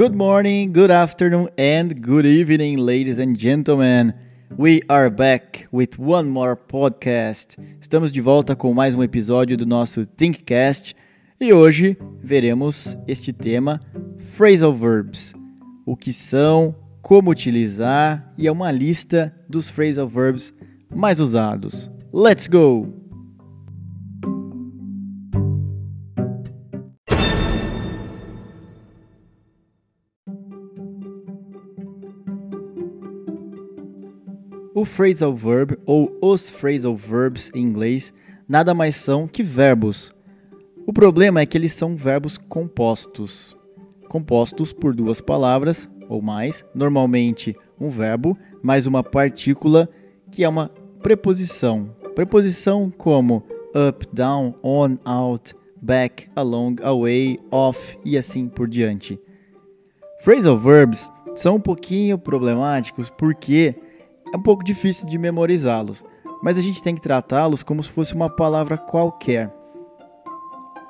Good morning, good afternoon, and good evening, ladies and gentlemen. We are back with one more podcast. Estamos de volta com mais um episódio do nosso Thinkcast e hoje veremos este tema Phrasal Verbs. O que são, como utilizar e é uma lista dos phrasal verbs mais usados. Let's go! O phrasal verb ou os phrasal verbs em inglês nada mais são que verbos. O problema é que eles são verbos compostos, compostos por duas palavras ou mais, normalmente um verbo mais uma partícula que é uma preposição. Preposição como up, down, on, out, back, along, away, off e assim por diante. Phrasal verbs são um pouquinho problemáticos porque é um pouco difícil de memorizá-los, mas a gente tem que tratá-los como se fosse uma palavra qualquer.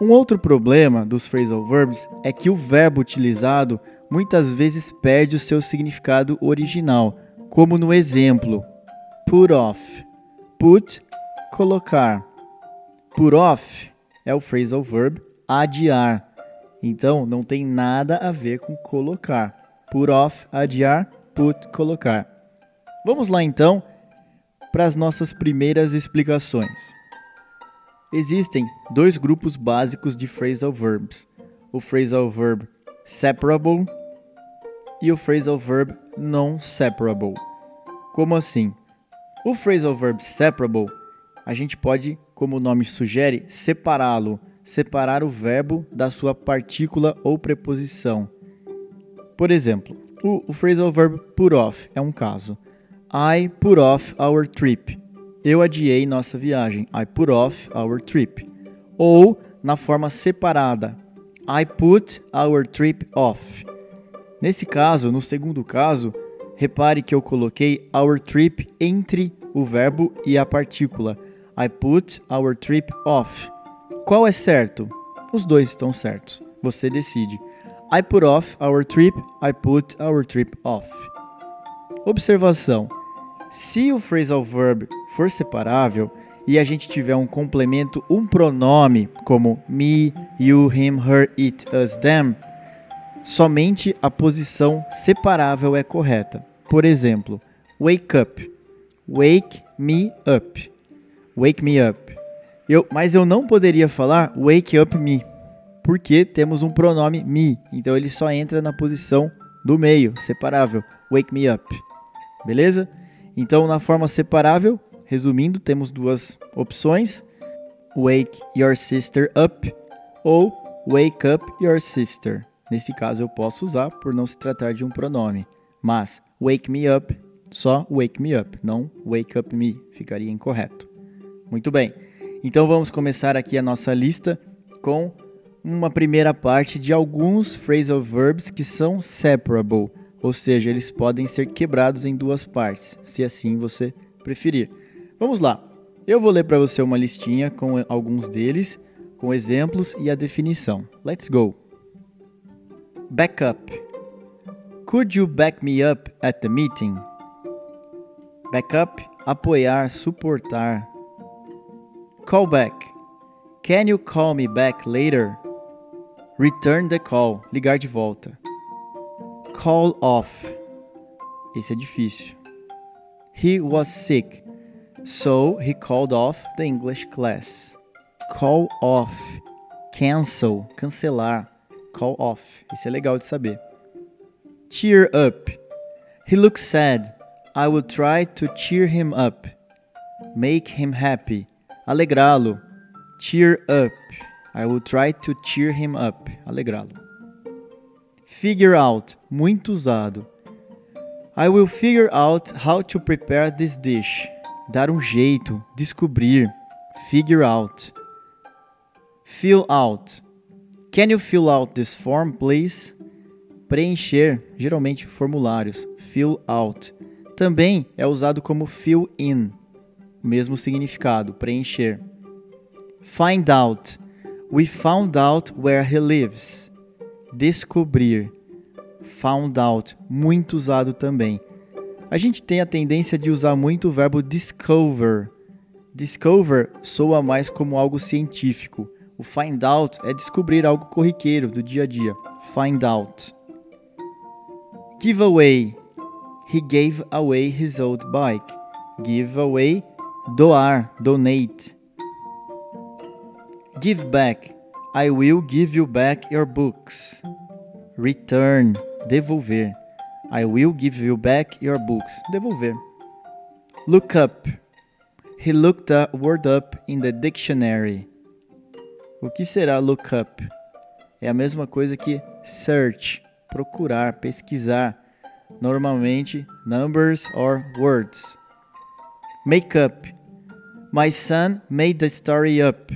Um outro problema dos phrasal verbs é que o verbo utilizado muitas vezes perde o seu significado original, como no exemplo put off. Put, colocar. Put off é o phrasal verb adiar. Então não tem nada a ver com colocar. Put off, adiar, put, colocar. Vamos lá então para as nossas primeiras explicações. Existem dois grupos básicos de phrasal verbs: o phrasal verb separable e o phrasal verb non-separable. Como assim? O phrasal verb separable, a gente pode, como o nome sugere, separá-lo, separar o verbo da sua partícula ou preposição. Por exemplo, o, o phrasal verb put off é um caso. I put off our trip. Eu adiei nossa viagem. I put off our trip. Ou na forma separada. I put our trip off. Nesse caso, no segundo caso, repare que eu coloquei our trip entre o verbo e a partícula. I put our trip off. Qual é certo? Os dois estão certos. Você decide. I put off our trip. I put our trip off. Observação. Se o phrasal verb for separável e a gente tiver um complemento, um pronome, como me, you, him, her, it, us, them, somente a posição separável é correta. Por exemplo, wake up. Wake me up. Wake me up. Eu, mas eu não poderia falar wake up me, porque temos um pronome me, então ele só entra na posição do meio, separável. Wake me up. Beleza? Então, na forma separável, resumindo, temos duas opções: Wake your sister up ou Wake up your sister. Nesse caso, eu posso usar por não se tratar de um pronome. Mas wake me up, só wake me up, não wake up me, ficaria incorreto. Muito bem. Então vamos começar aqui a nossa lista com uma primeira parte de alguns phrasal verbs que são separable ou seja, eles podem ser quebrados em duas partes, se assim você preferir. Vamos lá. Eu vou ler para você uma listinha com alguns deles, com exemplos e a definição. Let's go. Backup. Could you back me up at the meeting? Backup, apoiar, suportar. Callback. Can you call me back later? Return the call, ligar de volta. Call off. Esse é difícil. He was sick, so he called off the English class. Call off. Cancel, cancelar. Call off. Esse é legal de saber. Cheer up. He looks sad. I will try to cheer him up. Make him happy. Alegrá-lo. Cheer up. I will try to cheer him up. Alegrá-lo. Figure out, muito usado. I will figure out how to prepare this dish. Dar um jeito, descobrir. Figure out. Fill out. Can you fill out this form, please? Preencher, geralmente formulários. Fill out. Também é usado como fill in, mesmo significado, preencher. Find out. We found out where he lives descobrir. Found out, muito usado também. A gente tem a tendência de usar muito o verbo discover. Discover soa mais como algo científico. O find out é descobrir algo corriqueiro do dia a dia. Find out. Give away. He gave away his old bike. Give away, doar, donate. Give back. I will give you back your books. Return, devolver. I will give you back your books. Devolver. Look up. He looked a word up in the dictionary. O que será look up? É a mesma coisa que search, procurar, pesquisar. Normalmente numbers or words. Make up. My son made the story up.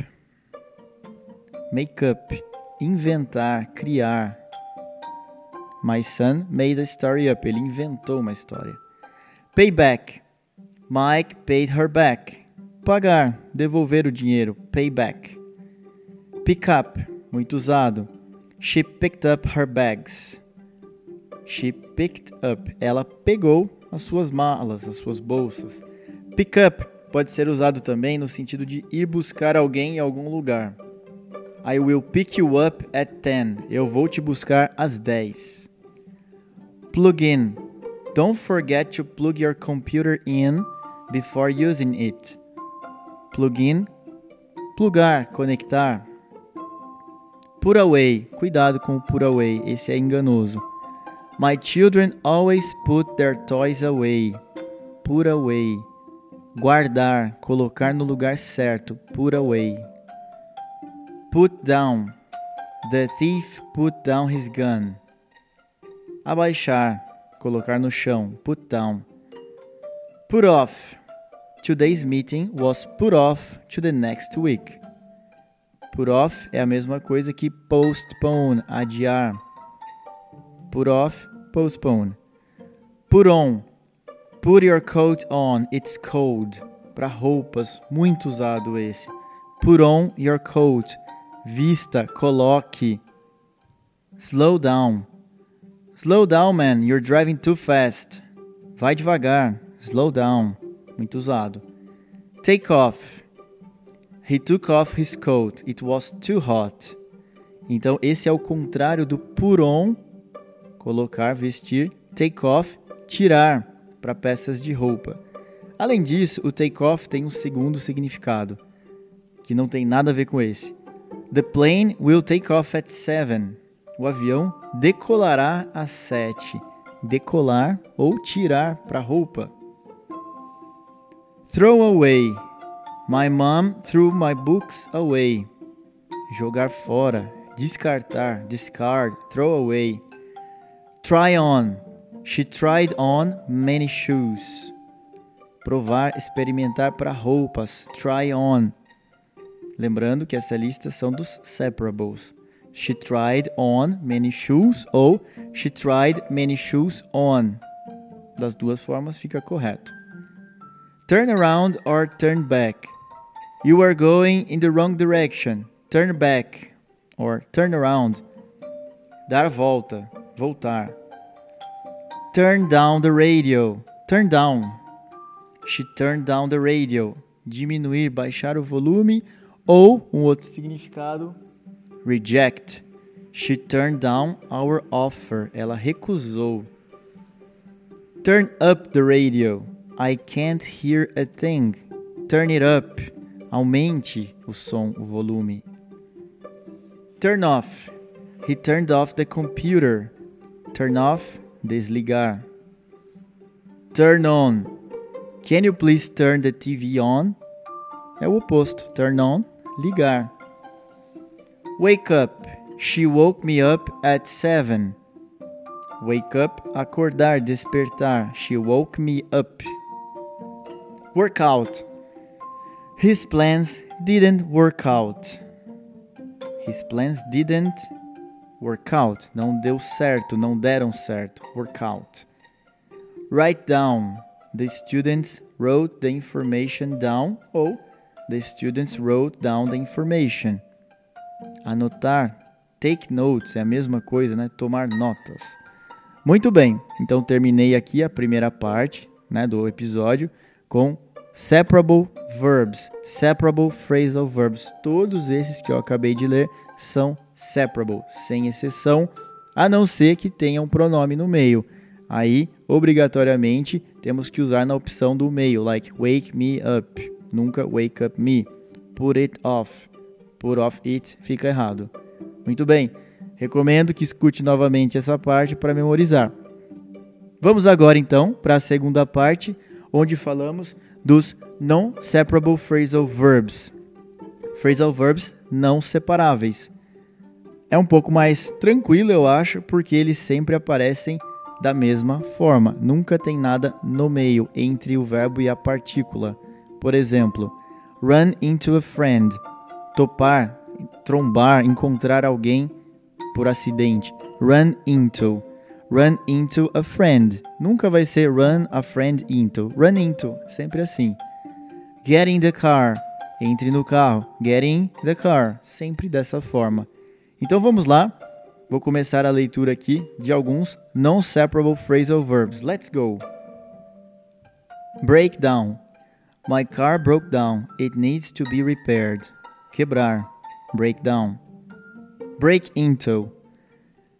Make up. Inventar, criar. My son made a story up. Ele inventou uma história. Payback. Mike paid her back. Pagar, devolver o dinheiro. Payback. Pick up. Muito usado. She picked up her bags. She picked up. Ela pegou as suas malas, as suas bolsas. Pick up pode ser usado também no sentido de ir buscar alguém em algum lugar. I will pick you up at 10. Eu vou te buscar às 10. Plug in. Don't forget to plug your computer in before using it. Plug in. Plugar, conectar. Put away. Cuidado com o put away, esse é enganoso. My children always put their toys away. Put away. Guardar, colocar no lugar certo. Put away. Put down. The thief put down his gun. Abaixar, colocar no chão. Put down. Put off. Today's meeting was put off to the next week. Put off é a mesma coisa que postpone, adiar. Put off, postpone. Put on. Put your coat on, it's cold. Para roupas, muito usado esse. Put on your coat. Vista, coloque. Slow down. Slow down, man, you're driving too fast. Vai devagar. Slow down. Muito usado. Take off. He took off his coat. It was too hot. Então, esse é o contrário do put on, colocar, vestir. Take off, tirar, para peças de roupa. Além disso, o take off tem um segundo significado, que não tem nada a ver com esse. The plane will take off at 7. O avião decolará às 7. Decolar ou tirar para roupa. Throw away. My mom threw my books away. Jogar fora, descartar, discard, throw away. Try on. She tried on many shoes. Provar, experimentar para roupas. Try on. Lembrando que essa lista são dos separables. She tried on many shoes ou she tried many shoes on. Das duas formas fica correto. Turn around or turn back. You are going in the wrong direction. Turn back or turn around. Dar volta, voltar. Turn down the radio. Turn down. She turned down the radio. Diminuir, baixar o volume ou um outro significado, reject. She turned down our offer. Ela recusou. Turn up the radio. I can't hear a thing. Turn it up. Aumente o som, o volume. Turn off. He turned off the computer. Turn off, desligar. Turn on. Can you please turn the TV on? É o oposto. Turn on, ligar. Wake up. She woke me up at seven. Wake up, acordar, despertar. She woke me up. Workout. His plans didn't work out. His plans didn't work out. Não deu certo, não deram certo. Workout. Write down. The students wrote the information down ou The students wrote down the information. Anotar, take notes, é a mesma coisa, né? Tomar notas. Muito bem, então terminei aqui a primeira parte né, do episódio com separable verbs, separable phrasal verbs. Todos esses que eu acabei de ler são separable, sem exceção, a não ser que tenha um pronome no meio. Aí, obrigatoriamente, temos que usar na opção do meio, like wake me up, nunca wake up me. Put it off, put off it fica errado. Muito bem, recomendo que escute novamente essa parte para memorizar. Vamos agora então para a segunda parte, onde falamos dos non-separable phrasal verbs. Phrasal verbs não separáveis. É um pouco mais tranquilo, eu acho, porque eles sempre aparecem da mesma forma. Nunca tem nada no meio entre o verbo e a partícula. Por exemplo, run into a friend. Topar, trombar, encontrar alguém por acidente. Run into run into a friend. Nunca vai ser run a friend into. Run into, sempre assim. Get in the car. Entre no carro. Get in the car. Sempre dessa forma. Então vamos lá. Vou começar a leitura aqui de alguns non-separable phrasal verbs. Let's go. Break down. My car broke down. It needs to be repaired. Quebrar. Break down. Break into.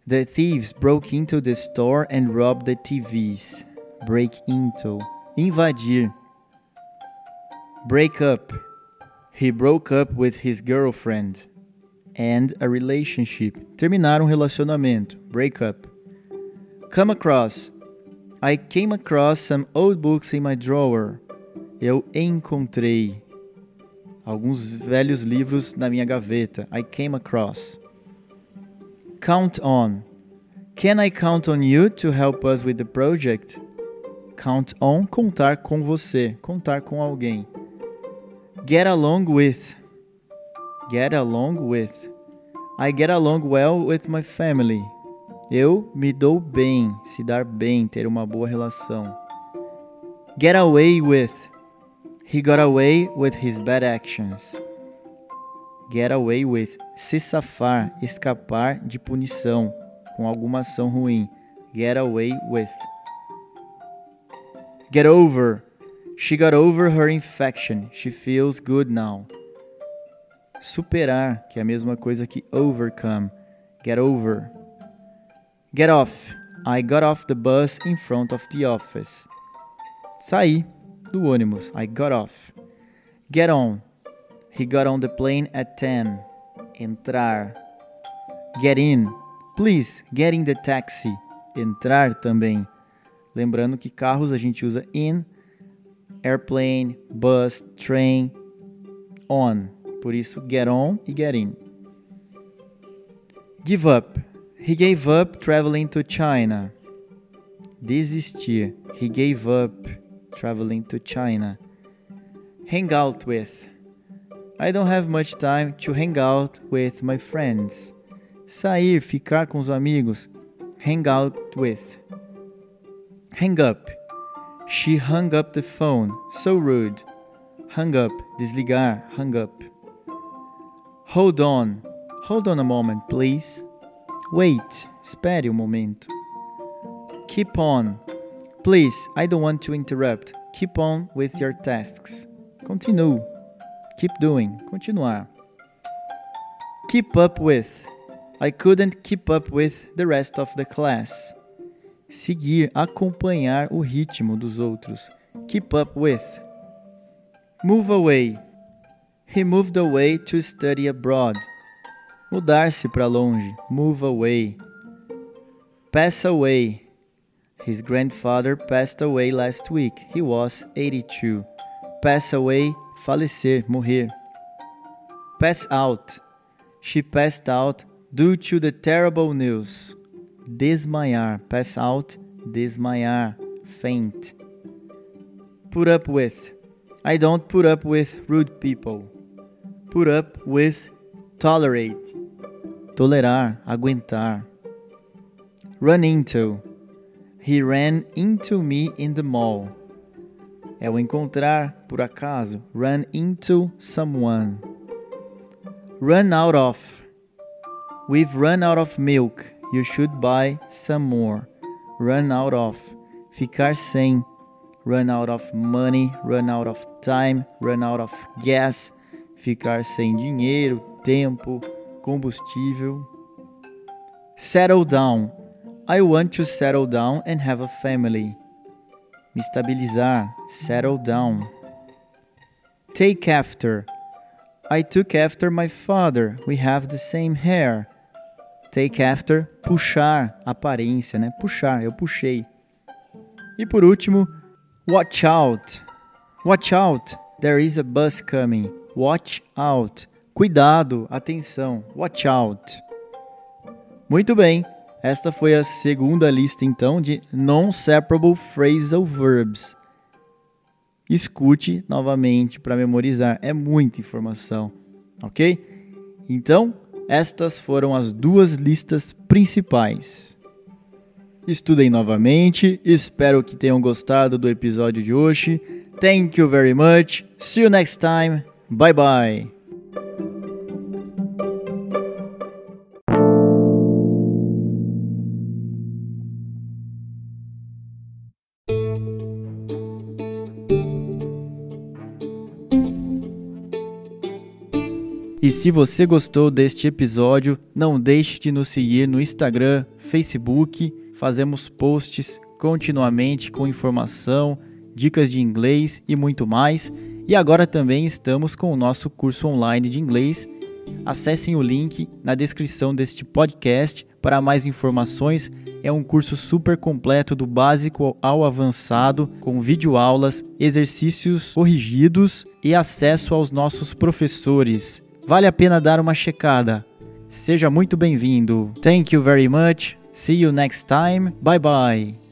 The thieves broke into the store and robbed the TVs. Break into. Invadir. Break up. He broke up with his girlfriend. End a relationship. Terminar um relacionamento. Break up. Come across. I came across some old books in my drawer. Eu encontrei alguns velhos livros na minha gaveta. I came across. Count on. Can I count on you to help us with the project? Count on, contar com você, contar com alguém. Get along with. Get along with. I get along well with my family. Eu me dou bem, se dar bem, ter uma boa relação. Get away with. He got away with his bad actions. Get away with, se safar, escapar de punição com alguma ação ruim. Get away with. Get over. She got over her infection. She feels good now. Superar, que é a mesma coisa que overcome. Get over. Get off. I got off the bus in front of the office. Saí do ônibus. I got off. Get on. He got on the plane at 10. Entrar. Get in. Please, get in the taxi. Entrar também. Lembrando que carros a gente usa in, airplane, bus, train, on. Por isso, get on e get in. Give up. He gave up traveling to China. Desistir. He gave up traveling to China. Hang out with. I don't have much time to hang out with my friends. Sair, ficar com os amigos. Hang out with. Hang up. She hung up the phone. So rude. Hung up. Desligar. Hung up. Hold on. Hold on a moment, please. Wait. Espere um momento. Keep on. Please, I don't want to interrupt. Keep on with your tasks. Continue. Keep doing. Continuar. Keep up with. I couldn't keep up with the rest of the class. Seguir, acompanhar o ritmo dos outros. Keep up with. Move away. He moved away to study abroad. Mudar-se para longe. Move away. Pass away. His grandfather passed away last week. He was 82. Pass away falecer, morrer. Pass out. She passed out due to the terrible news. Desmaiar. Pass out. Desmaiar. Faint. Put up with. I don't put up with rude people. Put up with. Tolerate. Tolerar. Aguentar. Run into. He ran into me in the mall. é o encontrar por acaso, run into someone. Run out of. We've run out of milk. You should buy some more. run out of, ficar sem, run out of money, run out of time, run out of gas, ficar sem dinheiro, tempo, combustível. Settle down. I want to settle down and have a family. Me estabilizar, settle down. Take after. I took after my father. We have the same hair. Take after, puxar, aparência, né? Puxar, eu puxei. E por último, watch out. Watch out, there is a bus coming. Watch out. Cuidado, atenção. Watch out. Muito bem. Esta foi a segunda lista então de non-separable phrasal verbs. Escute novamente para memorizar, é muita informação, ok? Então, estas foram as duas listas principais. Estudem novamente, espero que tenham gostado do episódio de hoje. Thank you very much. See you next time. Bye bye. Se você gostou deste episódio, não deixe de nos seguir no Instagram, Facebook. Fazemos posts continuamente com informação, dicas de inglês e muito mais. E agora também estamos com o nosso curso online de inglês. Acessem o link na descrição deste podcast para mais informações. É um curso super completo do básico ao avançado, com videoaulas, exercícios corrigidos e acesso aos nossos professores. Vale a pena dar uma checada. Seja muito bem-vindo. Thank you very much. See you next time. Bye bye.